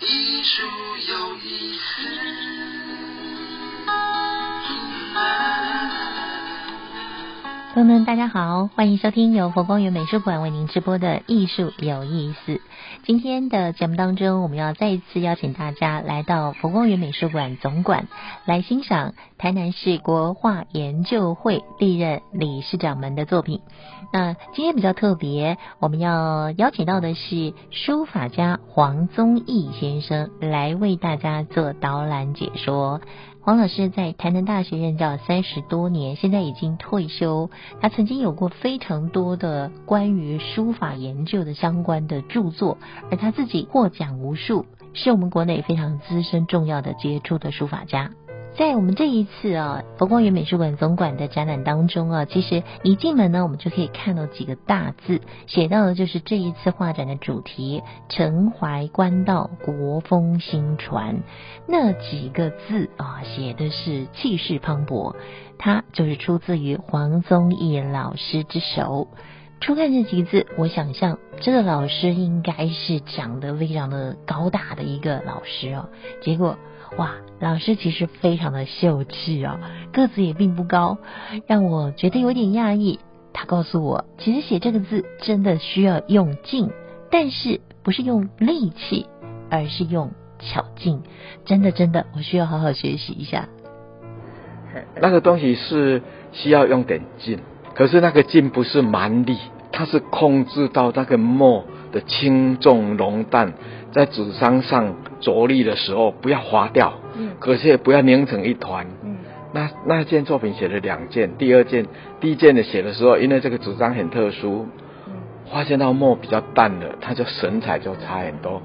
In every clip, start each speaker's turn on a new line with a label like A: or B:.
A: 艺术有意思
B: 朋友们，大家好，欢迎收听由佛光园美术馆为您直播的《艺术有意思》。今天的节目当中，我们要再一次邀请大家来到佛光园美术馆总馆，来欣赏台南市国画研究会历任理事长们的作品。那今天比较特别，我们要邀请到的是书法家黄宗义先生来为大家做导览解说。黄老师在台南大学任教三十多年，现在已经退休。他曾经有过非常多的关于书法研究的相关的著作，而他自己获奖无数，是我们国内非常资深、重要的杰出的书法家。在我们这一次啊，佛光园美术馆总馆的展览当中啊，其实一进门呢，我们就可以看到几个大字，写到的就是这一次画展的主题“陈怀官道，国风新传”。那几个字啊，写的是气势磅礴，它就是出自于黄宗义老师之手。初看这几个字，我想象这个老师应该是长得非常的高大的一个老师哦，结果。哇，老师其实非常的秀气哦，个子也并不高，让我觉得有点讶异。他告诉我，其实写这个字真的需要用劲，但是不是用力气，而是用巧劲。真的真的，我需要好好学习一下。
C: 那个东西是需要用点劲，可是那个劲不是蛮力，它是控制到那个墨的轻重浓淡。在纸张上着力的时候，不要划掉，嗯，可是也不要拧成一团，嗯，那那件作品写了两件，第二件，第一件的写的时候，因为这个纸张很特殊，嗯，发现到墨比较淡了，它就神采就差很多。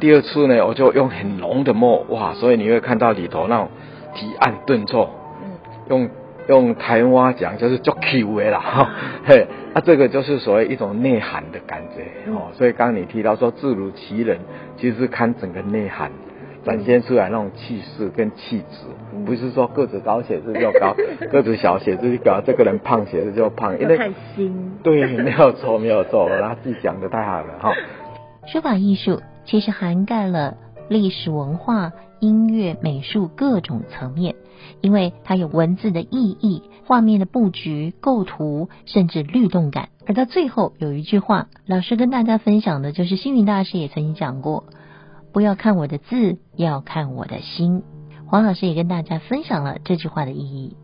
C: 第二次呢，我就用很浓的墨，哇，所以你会看到里头那种提按顿挫，嗯，用。用台湾话讲就是做 Q 的啦，哈，嘿，啊，这个就是所谓一种内涵的感觉，哦，所以刚刚你提到说字如其人，其实是看整个内涵展现出来那种气势跟气质，不是说个子高写字 就高，个子小写字就高，这个人胖写字就胖，
B: 因为太新，
C: 对，没有错，没有错，他自己讲的太好了，哈。
B: 书法艺术其实涵盖了历史文化、音乐、美术各种层面。因为它有文字的意义、画面的布局、构图，甚至律动感。而到最后有一句话，老师跟大家分享的就是星云大师也曾经讲过：“不要看我的字，要看我的心。”黄老师也跟大家分享了这句话的意义。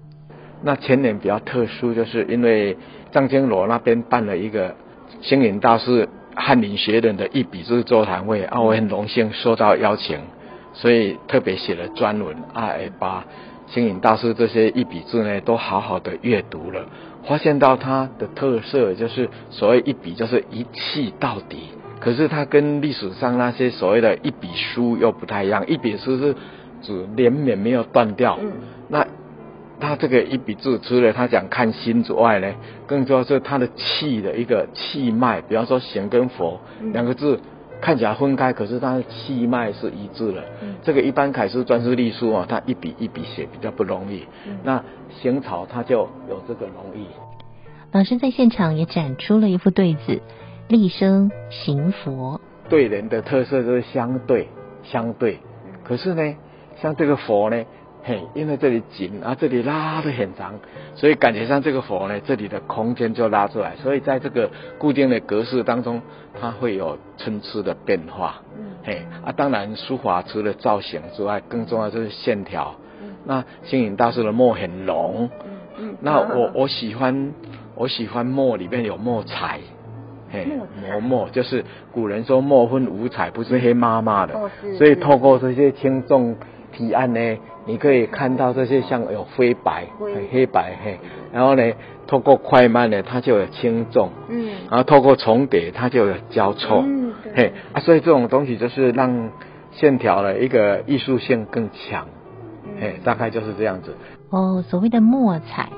C: 那前年比较特殊，就是因为张经罗那边办了一个星云大师翰林学人的一笔字座谈会，啊，我很荣幸受到邀请，所以特别写了专文啊，把。星云大师这些一笔字呢，都好好的阅读了，发现到它的特色就是所谓一笔就是一气到底。可是它跟历史上那些所谓的一笔书又不太一样，一笔书是指连绵没有断掉。那他这个一笔字，除了他讲看心之外呢，更重要是他的气的一个气脉，比方说弦跟佛两个字。看起来分开，可是它的气脉是一致的。这个一般楷书、篆书、隶书啊，它一笔一笔写比较不容易。那行草它就有这个容易。
B: 老师在现场也展出了一副对子：立生行佛。
C: 对人的特色就是相对，相对。可是呢，像这个佛呢？嘿，因为这里紧啊，这里拉的很长，所以感觉上这个佛呢，这里的空间就拉出来，所以在这个固定的格式当中，它会有参差的变化。嗯，嘿，啊，当然书法除了造型之外，更重要就是线条。嗯，那星云大师的墨很浓。嗯嗯，那我我喜欢我喜欢墨里面有墨彩。嘿，磨墨就是古人说墨分五彩，不是黑麻麻的。哦，是。所以透过这些轻重。提案呢，你可以看到这些像有灰白、黑白嘿，然后呢，透过快慢呢，它就有轻重，嗯，然后透过重叠，它就有交错，嗯，嘿啊，所以这种东西就是让线条的一个艺术性更强，嘿，大概就是这样子。
B: 哦，所谓的墨彩，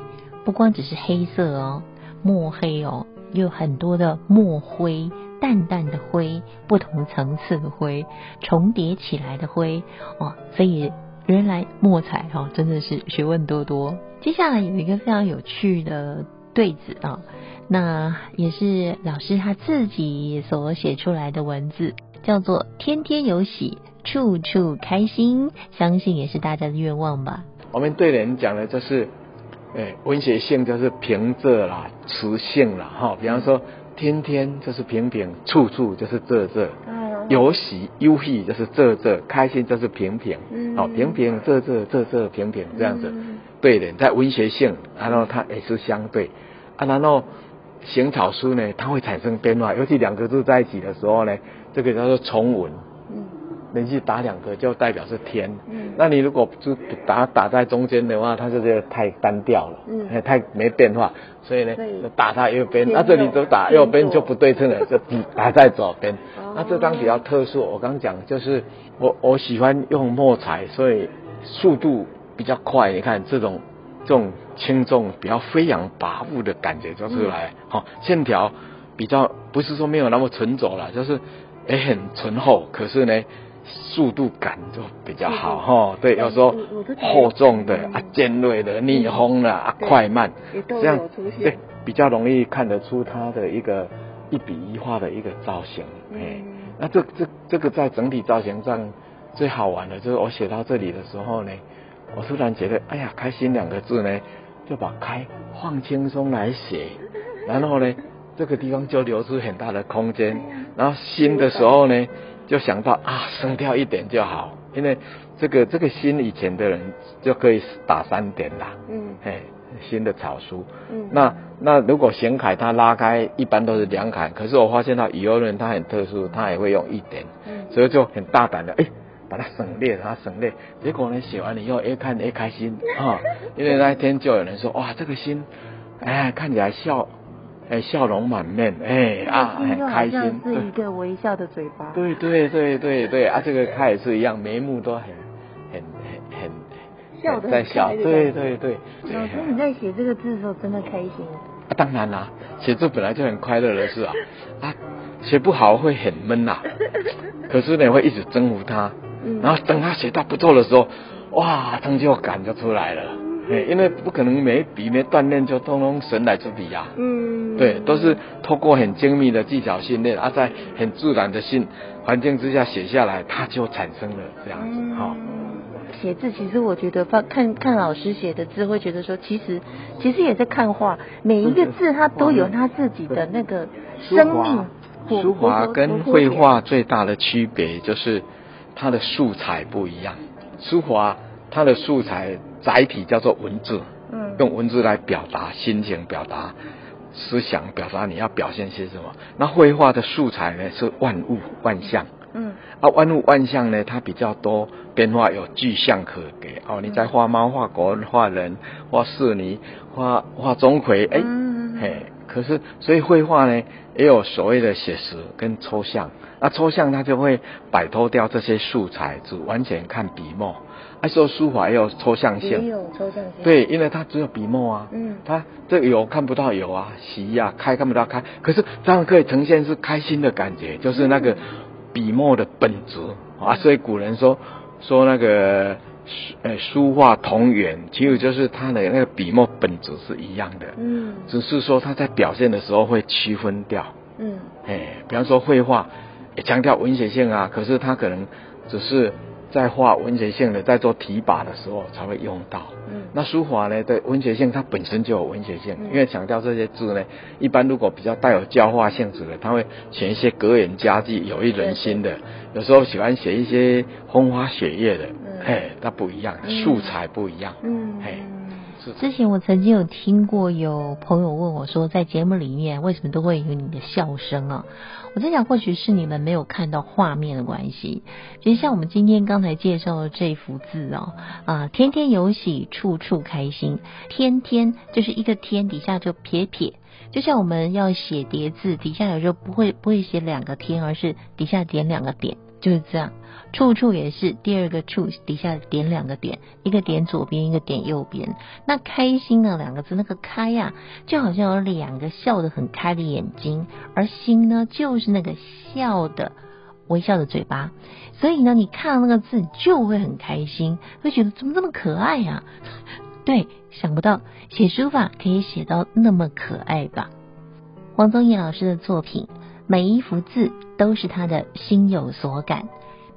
B: 不光只是黑色哦，墨黑哦，有很多的墨灰。淡淡的灰，不同层次的灰，重叠起来的灰，哦，所以原来墨彩哈真的是学问多多。接下来有一个非常有趣的对子啊，那也是老师他自己所写出来的文字，叫做“天天有喜，处处开心”，相信也是大家的愿望吧。
C: 我们对人讲的就是，哎，文学性就是平仄啦，词性啦，哈，比方说天天就是平平，处处就是仄仄，有喜忧喜就是仄仄，开心就是平平，嗯。哦，平平仄仄仄仄平平这样子，对的，在文学性，然后它也是相对，啊，然后行草书呢，它会产生变化，尤其两个字在一起的时候呢，这个叫做重文。嗯。连续打两个就代表是天，嗯，那你如果就打打在中间的话，它就觉得太单调了，嗯，太没变化，所以呢，就打它右边，那这里都打右边就不对称了，就打在左边。那这张比较特殊，我刚讲就是我我喜欢用墨彩，所以速度比较快。你看这种这种轻重比较飞扬跋扈的感觉就出来，好，线条比较不是说没有那么纯浊了，就是也很醇厚，可是呢。速度感就比较好哈，对，有时候厚重的啊、尖锐的、逆风的啊、快慢，
B: 这样对
C: 比较容易看得出它的一个一笔一画的一个造型。哎，那这这这个在整体造型上最好玩的就是我写到这里的时候呢，我突然觉得，哎呀，开心两个字呢，就把开放轻松来写，然后呢，这个地方就留出很大的空间，然后新的时候呢。就想到啊，升掉一点就好，因为这个这个新以前的人就可以打三点啦。嗯，嘿，新的草书。嗯，那那如果显楷它拉开一般都是两楷，可是我发现到以后人他很特殊，他也会用一点。嗯，所以就很大胆的哎，把它省略，它省略。结果呢，写完了以后越看越开心啊，因为那一天就有人说哇，这个心，哎，看起来笑。哎，笑容满面，哎啊，很开心，
B: 是一个微笑的嘴巴。
C: 对对对对对啊，这个他也是一样，眉目都很很很很
B: 笑的在笑，
C: 对对对。
B: 老师，你在写这个字的时候真的开心？
C: 啊，当然啦，写字本来就很快乐的事啊啊，写不好会很闷呐，可是呢会一直征服他，然后等他写到不错的时候，哇，成就感就出来了。因为不可能每一笔没锻炼就通通神来之笔呀。嗯，对，都是透过很精密的技巧训练，啊，在很自然的性环境之下写下来，它就产生了这样子哈。
B: 写字其实我觉得，看看老师写的字，会觉得说，其实其实也在看画，每一个字它都有它自己的那个生命。
C: 书法跟绘画最大的区别就是它的素材不一样，书法它的素材。载体叫做文字，嗯，用文字来表达心情，表达思想，表达你要表现些什么。那绘画的素材呢是万物万象，嗯，啊万物万象呢它比较多变化，有具象可给哦。你在画猫、画狗、画人、画仕女、画画钟馗，哎，嘿，可是所以绘画呢也有所谓的写实跟抽象，那抽象它就会摆脱掉这些素材，只完全看笔墨。还说书法也有抽象性，
B: 也有抽象性。
C: 对，因为它只有笔墨啊，嗯，它这个有看不到有啊，喜啊开看不到开，可是这样可以呈现是开心的感觉，就是那个笔墨的本质啊。所以古人说说那个呃书画同源，其实就是它的那个笔墨本质是一样的，嗯，只是说它在表现的时候会区分掉，嗯，哎，比方说绘画也强调文学性啊，可是它可能只是。在画文学性的，在做题跋的时候才会用到。嗯，那书法呢？对文学性，它本身就有文学性，因为强调这些字呢，一般如果比较带有教化性质的，他会写一些格言佳句，有益人心的。有时候喜欢写一些风花雪月的，嘿，它不一样，素材不一样。嗯，嘿。
B: 之前我曾经有听过有朋友问我说，在节目里面为什么都会有你的笑声啊？我在想，或许是你们没有看到画面的关系。其实像我们今天刚才介绍的这幅字哦，啊，天天有喜，处处开心。天天就是一个天底下就撇撇，就像我们要写叠字，底下有时候不会不会写两个天，而是底下点两个点。就是这样，处处也是第二个处底下点两个点，一个点左边，一个点右边。那开心的两个字，那个开呀，就好像有两个笑得很开的眼睛，而心呢，就是那个笑的微笑的嘴巴。所以呢，你看到那个字就会很开心，会觉得怎么这么可爱呀？对，想不到写书法可以写到那么可爱吧？黄宗义老师的作品，每一幅字都是他的心有所感，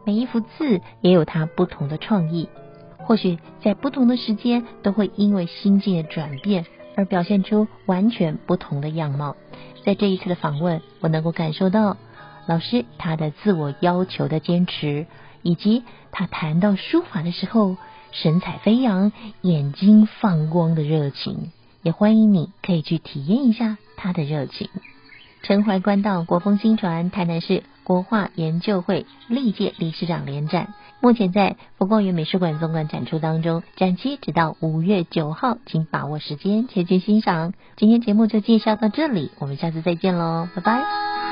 B: 每一幅字也有他不同的创意。或许在不同的时间，都会因为心境的转变而表现出完全不同的样貌。在这一次的访问，我能够感受到老师他的自我要求的坚持，以及他谈到书法的时候神采飞扬、眼睛放光的热情。也欢迎你可以去体验一下他的热情。陈怀官道国风新传台南市国画研究会历届理事长联展，目前在佛光园美术馆总馆展出当中，展期直到五月九号，请把握时间前去欣赏。今天节目就介绍到这里，我们下次再见喽，拜拜。